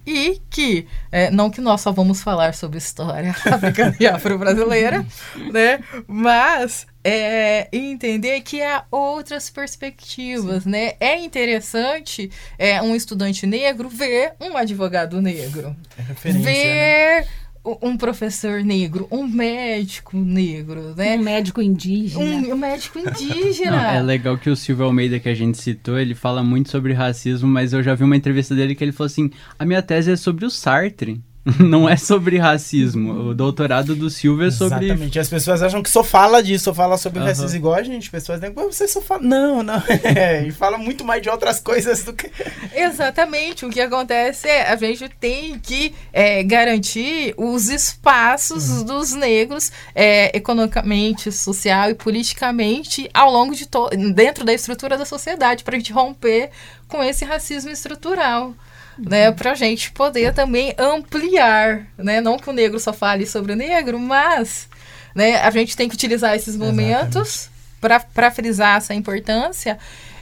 Speaker 15: e que, é, não que nós só vamos falar sobre história africana e afro-brasileira, né, mas é, entender que há outras perspectivas, né? É interessante é, um estudante negro ver um advogado negro,
Speaker 16: referência,
Speaker 15: ver u- um professor negro, um médico negro, né?
Speaker 3: Um médico indígena.
Speaker 15: Um, um médico indígena.
Speaker 7: Não, é legal que o Silvio Almeida, que a gente citou, ele fala muito sobre racismo, mas eu já vi uma entrevista dele que ele falou assim: a minha tese é sobre o Sartre. Não é sobre racismo. O doutorado do Silvio é sobre.
Speaker 16: Exatamente. As pessoas acham que só fala disso, só fala sobre racismo igual a gente. Pessoas dizem, "Pô, você só fala. Não, não. É, e fala muito mais de outras coisas do que.
Speaker 15: Exatamente. O que acontece é a gente tem que é, garantir os espaços dos negros é, economicamente, social e politicamente ao longo de to dentro da estrutura da sociedade para a gente romper com esse racismo estrutural. Né, para a gente poder também ampliar, né? Não que o negro só fale sobre o negro, mas né, a gente tem que utilizar esses momentos para frisar essa importância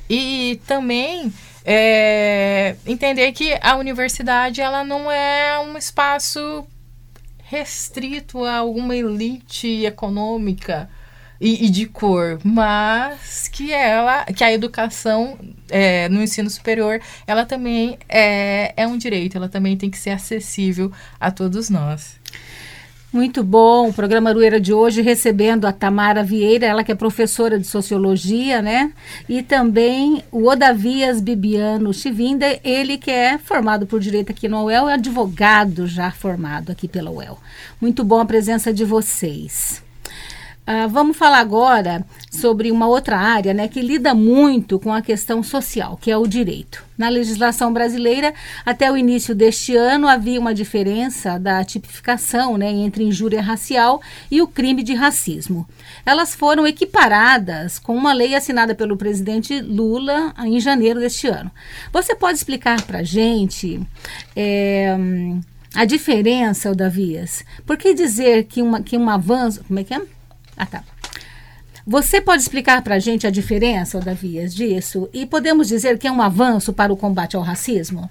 Speaker 15: e também é, entender que a universidade ela não é um espaço restrito a alguma elite econômica e, e de cor, mas que ela, que a educação é, no ensino superior, ela também é, é um direito, ela também tem que ser acessível a todos nós.
Speaker 3: Muito bom, o programa Arueira de hoje recebendo a Tamara Vieira, ela que é professora de Sociologia, né? E também o Odavias Bibiano Chivinda, ele que é formado por Direito aqui no UEL, é advogado já formado aqui pela UEL. Muito bom a presença de vocês. Ah, vamos falar agora sobre uma outra área né, que lida muito com a questão social, que é o direito. Na legislação brasileira, até o início deste ano, havia uma diferença da tipificação né, entre injúria racial e o crime de racismo. Elas foram equiparadas com uma lei assinada pelo presidente Lula em janeiro deste ano. Você pode explicar para a gente. É, a diferença, Davias? Por que dizer que, uma, que um avanço. Como é que é? Ah, tá. Você pode explicar para a gente a diferença, Davias, disso? E podemos dizer que é um avanço para o combate ao racismo?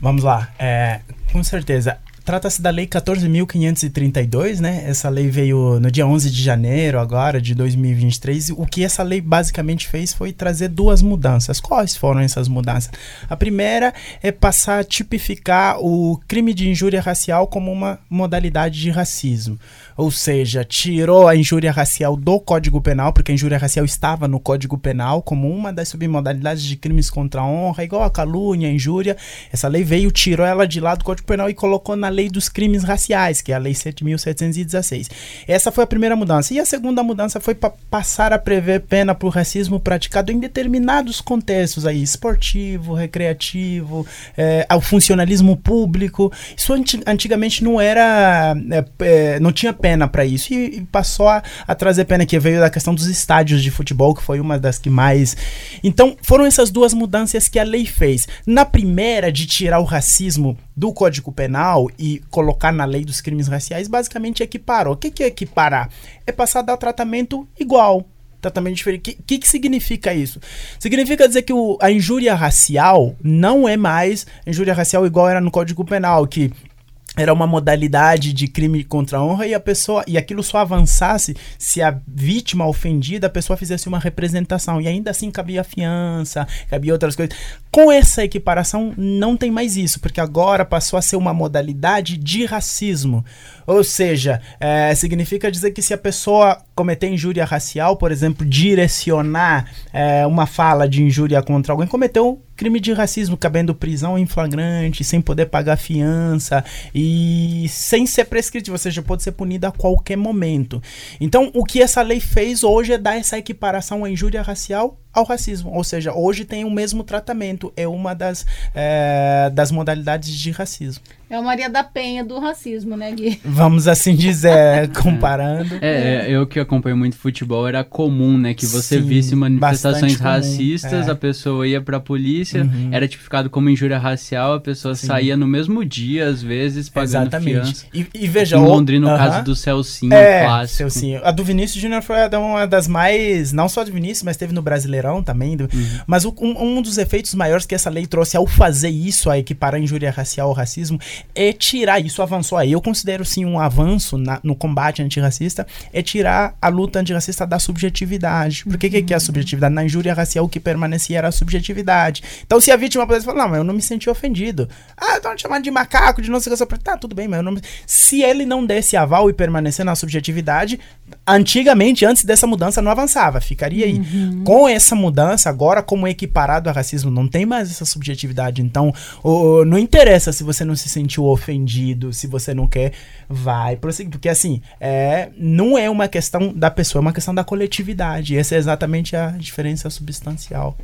Speaker 16: Vamos lá. É, com certeza. Trata-se da Lei 14.532, né? Essa lei veio no dia 11 de janeiro, agora, de 2023. O que essa lei basicamente fez foi trazer duas mudanças. Quais foram essas mudanças? A primeira é passar a tipificar o crime de injúria racial como uma modalidade de racismo. Ou seja, tirou a injúria racial do Código Penal, porque a injúria racial estava no Código Penal como uma das submodalidades de crimes contra a honra, igual a calúnia, a injúria. Essa lei veio, tirou ela de lá do Código Penal e colocou na Lei dos Crimes Raciais, que é a Lei 7.716. Essa foi a primeira mudança. E a segunda mudança foi para passar a prever pena por racismo praticado em determinados contextos aí, esportivo, recreativo, é, ao funcionalismo público. Isso anti antigamente não era, é, não tinha pena para isso e, e passou a, a, trazer pena que veio da questão dos estádios de futebol, que foi uma das que mais. Então, foram essas duas mudanças que a lei fez. Na primeira, de tirar o racismo do Código Penal e colocar na lei dos crimes raciais, basicamente equiparou. O que, que é equiparar? É passar a dar tratamento igual. Tratamento diferente. O que, que, que, significa isso? Significa dizer que o, a injúria racial não é mais injúria racial igual era no Código Penal, que era uma modalidade de crime contra a honra e a pessoa e aquilo só avançasse se a vítima ofendida a pessoa fizesse uma representação e ainda assim cabia fiança cabia outras coisas com essa equiparação não tem mais isso porque agora passou a ser uma modalidade de racismo ou seja é, significa dizer que se a pessoa cometer injúria racial por exemplo direcionar é, uma fala de injúria contra alguém cometeu crime de racismo, cabendo prisão em flagrante, sem poder pagar fiança e sem ser prescritivo, ou seja, pode ser punido a qualquer momento. Então, o que essa lei fez hoje é dar essa equiparação à injúria racial ao racismo, ou seja, hoje tem o mesmo tratamento, é uma das, é, das modalidades de racismo.
Speaker 3: É o Maria da Penha do racismo, né, Gui?
Speaker 16: Vamos assim dizer, comparando.
Speaker 7: É, eu que acompanho muito futebol, era comum, né, que você
Speaker 16: Sim,
Speaker 7: visse manifestações
Speaker 16: comum,
Speaker 7: racistas,
Speaker 16: é.
Speaker 7: a pessoa ia pra polícia,
Speaker 16: Uhum.
Speaker 7: era tipificado como injúria racial, a pessoa
Speaker 16: Sim.
Speaker 7: saía no mesmo dia, às vezes, pagando
Speaker 16: Exatamente.
Speaker 7: fiança.
Speaker 16: E, e veja,
Speaker 7: em
Speaker 16: o-
Speaker 7: Londrina, no
Speaker 16: Aham.
Speaker 7: caso do Celcinho,
Speaker 16: é,
Speaker 7: clássico.
Speaker 16: Celcinho. A do Vinícius Júnior foi a uma das mais, não só do Vinícius, mas teve no Brasileirão também. do-
Speaker 7: Uhum.
Speaker 16: Mas o- um, um dos efeitos maiores que essa lei trouxe ao fazer isso, a equiparar a injúria racial ao racismo, é tirar, isso avançou aí, eu considero sim um avanço na- no combate antirracista, é tirar a luta antirracista da subjetividade. Por que, que, que é a subjetividade? Na injúria racial o que permanecia era a subjetividade. Então se a vítima pudesse falar, não, mas eu não me senti ofendido. Ah, estão te chamando de macaco, de não sei o que. Tá, tudo bem, mas eu não me... Se ele não desse aval e permanecer na subjetividade, antigamente, antes dessa mudança, não avançava, ficaria aí.
Speaker 3: Uhum.
Speaker 16: Com essa mudança, agora, como equiparado ao racismo, não tem mais essa subjetividade. Então, o, não interessa se você não se sentiu ofendido, se você não quer, vai prosseguir. Porque, assim, é, não é uma questão da pessoa, é uma questão da coletividade. Essa é exatamente a diferença substancial.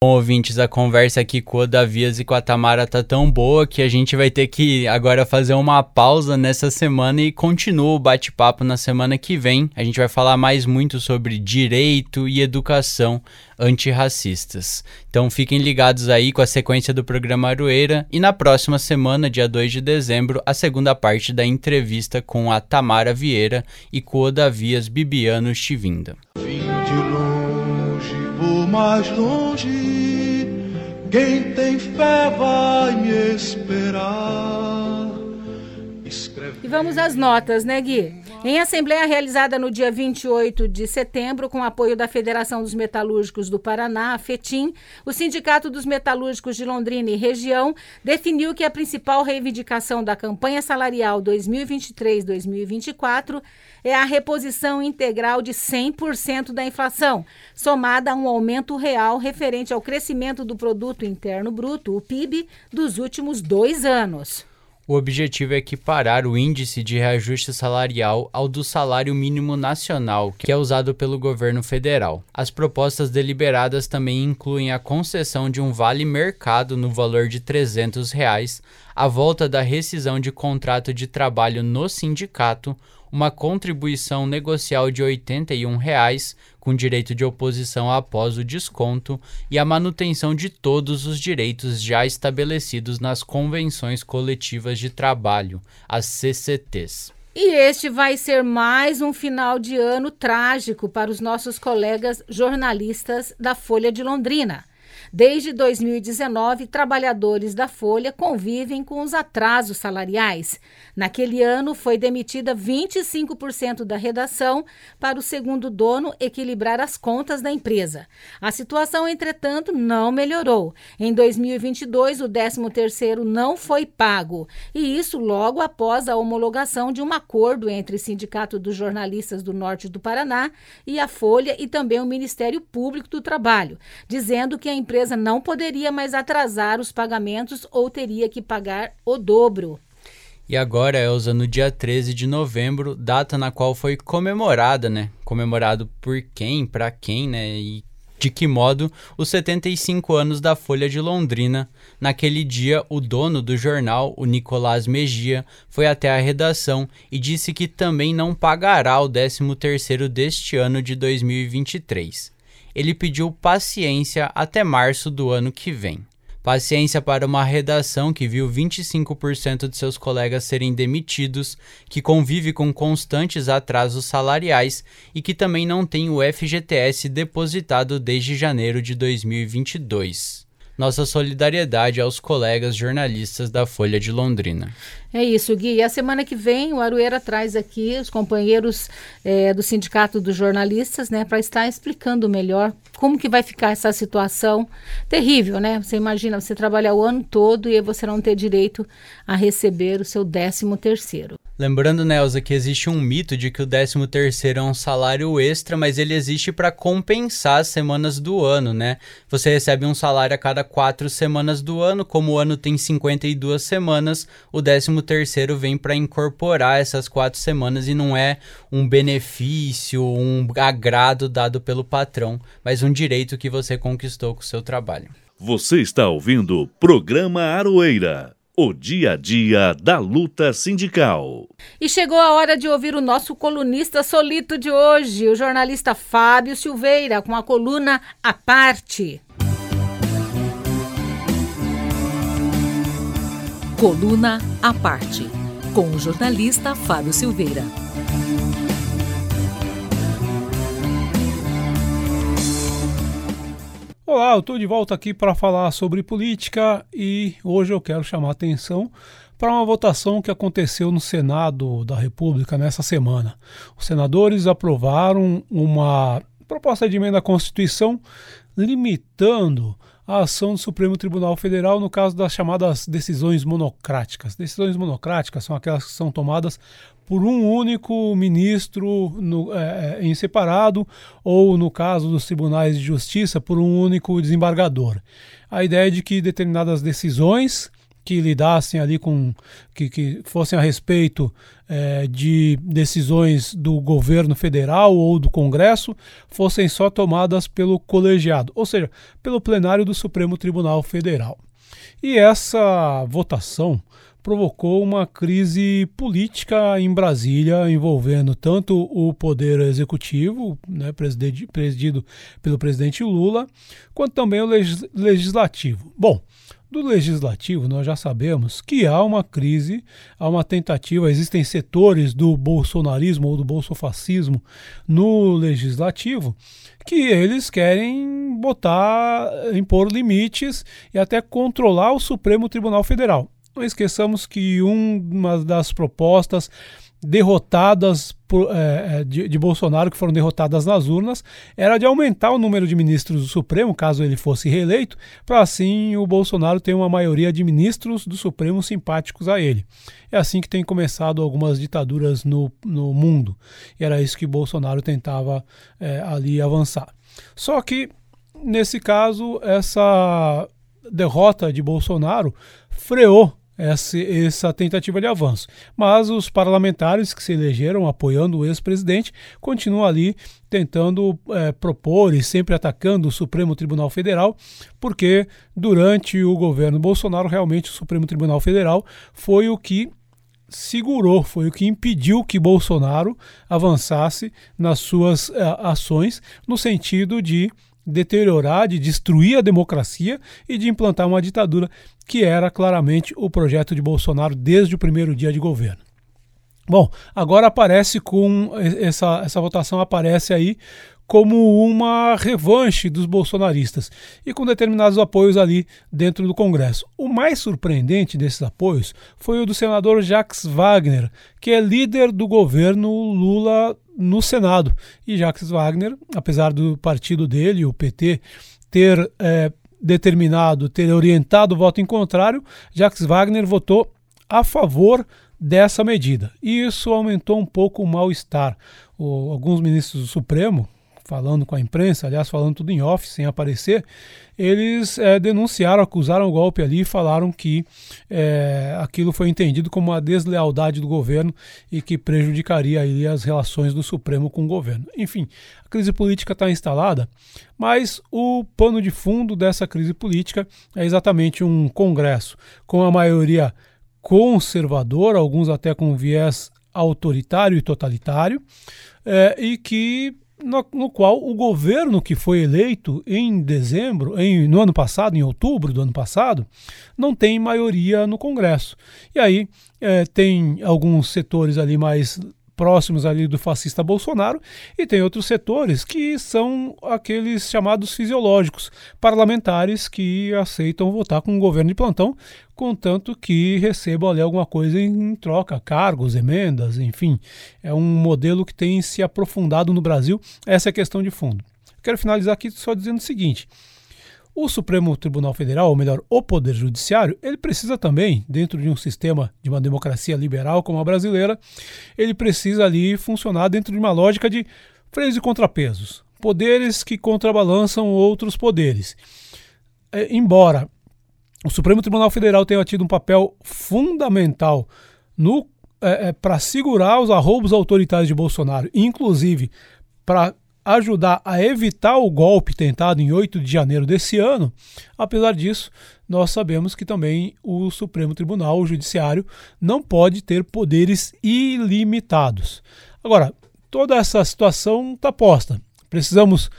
Speaker 7: Bom, ouvintes, a conversa aqui com o Davias e com a Tamara tá tão boa que a gente vai ter que agora fazer uma pausa nessa semana e continua o bate-papo na semana que vem. A gente vai falar mais muito sobre direito e educação antirracistas. Então fiquem ligados aí com a sequência do programa Aroeira e na próxima semana, dia 2 de dezembro, a segunda parte da entrevista com a Tamara Vieira e com o Davias Bibiano Chivinda.
Speaker 2: Vou mais longe. Quem tem fé vai me esperar. Escreve.
Speaker 3: E vamos às notas, né, Gui? Em assembleia realizada no dia 28 de setembro, com apoio da Federação dos Metalúrgicos do Paraná, a FETIM, o Sindicato dos Metalúrgicos de Londrina e região definiu que a principal reivindicação da campanha salarial 2023-2024 é a reposição integral de 100% da inflação, somada a um aumento real referente ao crescimento do produto interno bruto, o PIB, dos últimos dois anos.
Speaker 7: O objetivo é equiparar o índice de reajuste salarial ao do salário mínimo nacional, que é usado pelo governo federal. As propostas deliberadas também incluem a concessão de um vale mercado no valor de 300 reais, a volta da rescisão de contrato de trabalho no sindicato, uma contribuição negocial de 81 reais, com direito de oposição após o desconto, e a manutenção de todos os direitos já estabelecidos nas convenções coletivas de trabalho, as CCTs.
Speaker 3: E este vai ser mais um final de ano trágico para os nossos colegas jornalistas da Folha de Londrina. Desde 2019, trabalhadores da Folha convivem com os atrasos salariais. Naquele ano, foi demitida 25% da redação para o segundo dono equilibrar as contas da empresa. A situação, entretanto, não melhorou. Em 2022, o 13º não foi pago, e isso logo após a homologação de um acordo entre o Sindicato dos Jornalistas do Norte do Paraná e a Folha e também o Ministério Público do Trabalho, dizendo que a empresa não poderia mais atrasar os pagamentos ou teria que pagar o dobro.
Speaker 7: E agora, Elza, no dia 13 de novembro, data na qual foi comemorada, né? Comemorado por quem, para quem, né? E de que modo os 75 anos da Folha de Londrina. Naquele dia, o dono do jornal, o Nicolás Megia, foi até a redação e disse que também não pagará o 13º deste ano de 2023 ele pediu paciência até março do ano que vem. Paciência para uma redação que viu 25% de seus colegas serem demitidos, que convive com constantes atrasos salariais e que também não tem o FGTS depositado desde janeiro de 2022 nossa solidariedade aos colegas jornalistas da Folha de Londrina.
Speaker 3: É isso, Gui. E a semana que vem o Arueira traz aqui os companheiros é, do Sindicato dos Jornalistas, né, para estar explicando melhor como que vai ficar essa situação terrível, né? Você imagina você trabalhar o ano todo e você não ter direito a receber o seu décimo terceiro.
Speaker 7: Lembrando, Nelza, que existe um mito de que o 13 terceiro é um salário extra, mas ele existe para compensar as semanas do ano, né? Você recebe um salário a cada quatro semanas do ano, como o ano tem 52 semanas, o 13 terceiro vem para incorporar essas quatro semanas e não é um benefício, um agrado dado pelo patrão, mas um direito que você conquistou com o seu trabalho.
Speaker 1: Você está ouvindo o programa Aroeira o dia a dia da luta sindical.
Speaker 3: E chegou a hora de ouvir o nosso colunista solito de hoje, o jornalista Fábio Silveira, com a coluna A Parte.
Speaker 17: Coluna A Parte, com o jornalista Fábio Silveira.
Speaker 18: Olá, eu estou de volta aqui para falar sobre política e hoje eu quero chamar a atenção para uma votação que aconteceu no Senado da República nessa semana. Os senadores aprovaram uma proposta de emenda à Constituição limitando a ação do Supremo Tribunal Federal no caso das chamadas decisões monocráticas. Decisões monocráticas são aquelas que são tomadas por um único ministro no, é, em separado, ou no caso dos tribunais de justiça, por um único desembargador. A ideia é de que determinadas decisões que lidassem ali com que, que fossem a respeito é, de decisões do governo federal ou do Congresso fossem só tomadas pelo colegiado, ou seja, pelo plenário do Supremo Tribunal Federal. E essa votação provocou uma crise política em Brasília, envolvendo tanto o poder executivo, né, presidido pelo presidente Lula, quanto também o legislativo. Bom, do legislativo, nós já sabemos que há uma crise, há uma tentativa, existem setores do bolsonarismo ou do bolsofascismo no legislativo que eles querem botar, impor limites e até controlar o Supremo Tribunal Federal. Não esqueçamos que uma das propostas derrotadas por, é, é, de, de, Bolsonaro, que foram derrotadas nas urnas, era de aumentar o número de ministros do Supremo, caso ele fosse reeleito, para assim o Bolsonaro ter uma maioria de ministros do Supremo simpáticos a ele. É assim que tem começado algumas ditaduras no, no mundo. E era isso que Bolsonaro tentava é, ali avançar. Só que, nesse caso, essa derrota de Bolsonaro freou essa, tentativa de avanço. Mas os parlamentares que se elegeram apoiando o ex-presidente continuam ali tentando é, propor e sempre atacando o Supremo Tribunal Federal, porque durante o governo Bolsonaro, realmente o Supremo Tribunal Federal foi o que segurou, foi o que impediu que Bolsonaro avançasse nas suas é, ações no sentido de deteriorar, de destruir a democracia e de implantar uma ditadura, que era claramente o projeto de Bolsonaro desde o primeiro dia de governo. Bom, agora aparece com essa, essa votação aparece aí como uma revanche dos bolsonaristas e com determinados apoios ali dentro do Congresso. O mais surpreendente desses apoios foi o do senador Jacques Wagner, que é líder do governo Lula no Senado. E Jacques Wagner, apesar do partido dele, o PT, ter é, determinado, ter orientado o voto em contrário, Jacques Wagner votou a favor dessa medida. E isso aumentou um pouco o mal-estar. Alguns ministros do Supremo, falando com a imprensa, aliás, falando tudo em off, sem aparecer, eles é, denunciaram, acusaram o golpe ali e falaram que é, aquilo foi entendido como uma deslealdade do governo e que prejudicaria ali as relações do Supremo com o governo. Enfim, a crise política está instalada, mas o pano de fundo dessa crise política é exatamente um Congresso com a maioria conservadora, alguns até com viés autoritário e totalitário, é, e que no, no, qual o governo que foi eleito em dezembro, em, no ano passado, em outubro do ano passado, não tem maioria no Congresso. E aí é, tem alguns setores ali mais próximos ali do fascista Bolsonaro, e tem outros setores que são aqueles chamados fisiológicos, parlamentares que aceitam votar com o governo de plantão, contanto que recebam ali alguma coisa em troca, cargos, emendas, enfim. É um modelo que tem se aprofundado no Brasil, essa é a questão de fundo. Quero finalizar aqui só dizendo o seguinte: o Supremo Tribunal Federal, ou melhor, o Poder Judiciário, ele precisa também, dentro de um sistema de uma democracia liberal como a brasileira, ele precisa ali funcionar dentro de uma lógica de freios e contrapesos, poderes que contrabalançam outros poderes. É, embora o Supremo Tribunal Federal tenha tido um papel fundamental no é, é, para segurar os arroubos autoritários de Bolsonaro, inclusive para ajudar a evitar o golpe tentado em 8 de janeiro desse ano. Apesar disso, nós sabemos que também o Supremo Tribunal, o Judiciário, não pode ter poderes ilimitados. Agora, toda essa situação está posta. Precisamos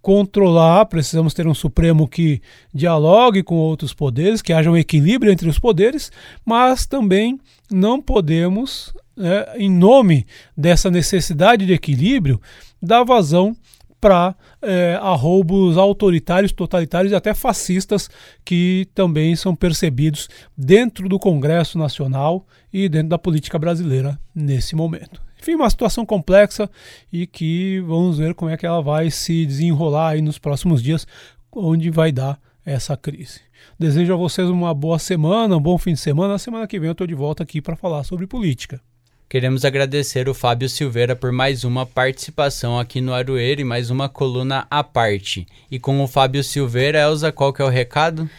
Speaker 18: controlar, precisamos ter um Supremo que dialogue com outros poderes, que haja um equilíbrio entre os poderes, mas também não podemos, né, em nome dessa necessidade de equilíbrio, dar vazão para é, arroubos autoritários, totalitários e até fascistas que também são percebidos dentro do Congresso Nacional e dentro da política brasileira nesse momento. Enfim, uma situação complexa e que vamos ver como é que ela vai se desenrolar aí nos próximos dias, onde vai dar essa crise. Desejo a vocês uma boa semana, um bom fim de semana. Na semana que vem eu estou de volta aqui para falar sobre política.
Speaker 7: Queremos agradecer o Fábio Silveira por mais uma participação aqui no Aroeiro e mais uma coluna à parte. E com o Fábio Silveira, Elza, qual que é o recado?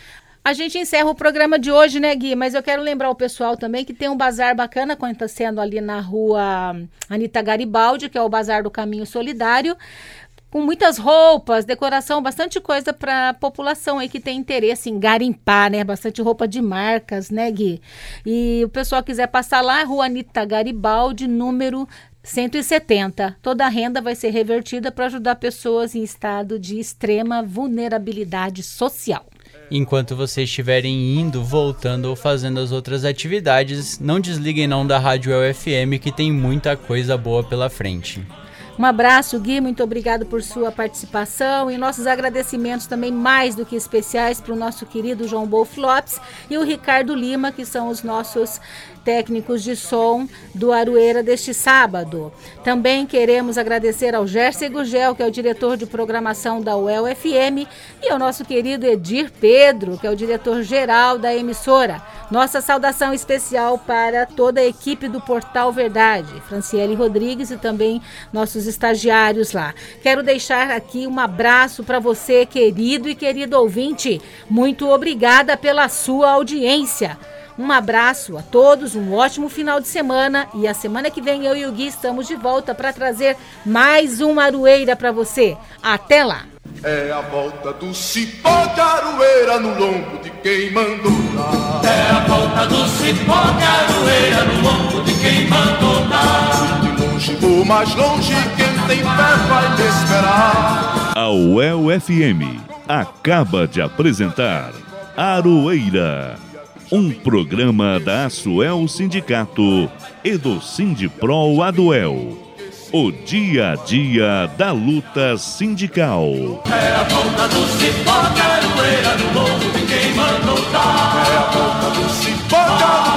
Speaker 3: A gente encerra o programa de hoje, né, Gui? Mas eu quero lembrar o pessoal também que tem um bazar bacana acontecendo ali na rua Anita Garibaldi, que é o Bazar do Caminho Solidário com muitas roupas, decoração, bastante coisa para a população aí que tem interesse em garimpar, né? Bastante roupa de marcas, né, Gui? E o pessoal quiser passar lá, Rua Anitta Garibaldi, número 170. Toda a renda vai ser revertida para ajudar pessoas em estado de extrema vulnerabilidade social.
Speaker 7: Enquanto vocês estiverem indo, voltando ou fazendo as outras atividades, não desliguem não da Rádio UFM que tem muita coisa boa pela frente.
Speaker 3: Um abraço, Gui, muito obrigado por sua participação e nossos agradecimentos também mais do que especiais para o nosso querido João Bolf Lopes e o Ricardo Lima, que são os nossos técnicos de som do Aroeira deste sábado. Também queremos agradecer ao Gerson Gugel, que é o diretor de programação da UEL FM, e ao nosso querido Edir Pedro, que é o diretor-geral da emissora. Nossa saudação especial para toda a equipe do Portal Verdade, Franciele Rodrigues e também nossos estagiários lá. Quero deixar aqui um abraço para você, querido e querido ouvinte. Muito obrigada pela sua audiência. Um abraço a todos, um ótimo final de semana e a semana que vem eu e o Gui estamos de volta para trazer mais uma aroeira para você. Até lá!
Speaker 2: É a volta do cipó de aroeira no lombo de quem mandou dar.
Speaker 19: É a volta do cipó de aroeira no lombo de quem mandou dar.
Speaker 2: De longe ou mais longe, quem tem fé vai me esperar.
Speaker 1: A UEL FM acaba de apresentar Aroeira, um programa da Asuel Sindicato e do Sindiprol Aduel. O dia a dia da luta sindical.
Speaker 19: É a ponta do cipó, caroeira no morro de quem mandou dar. Tá? É a ponta do cipó, caroeira.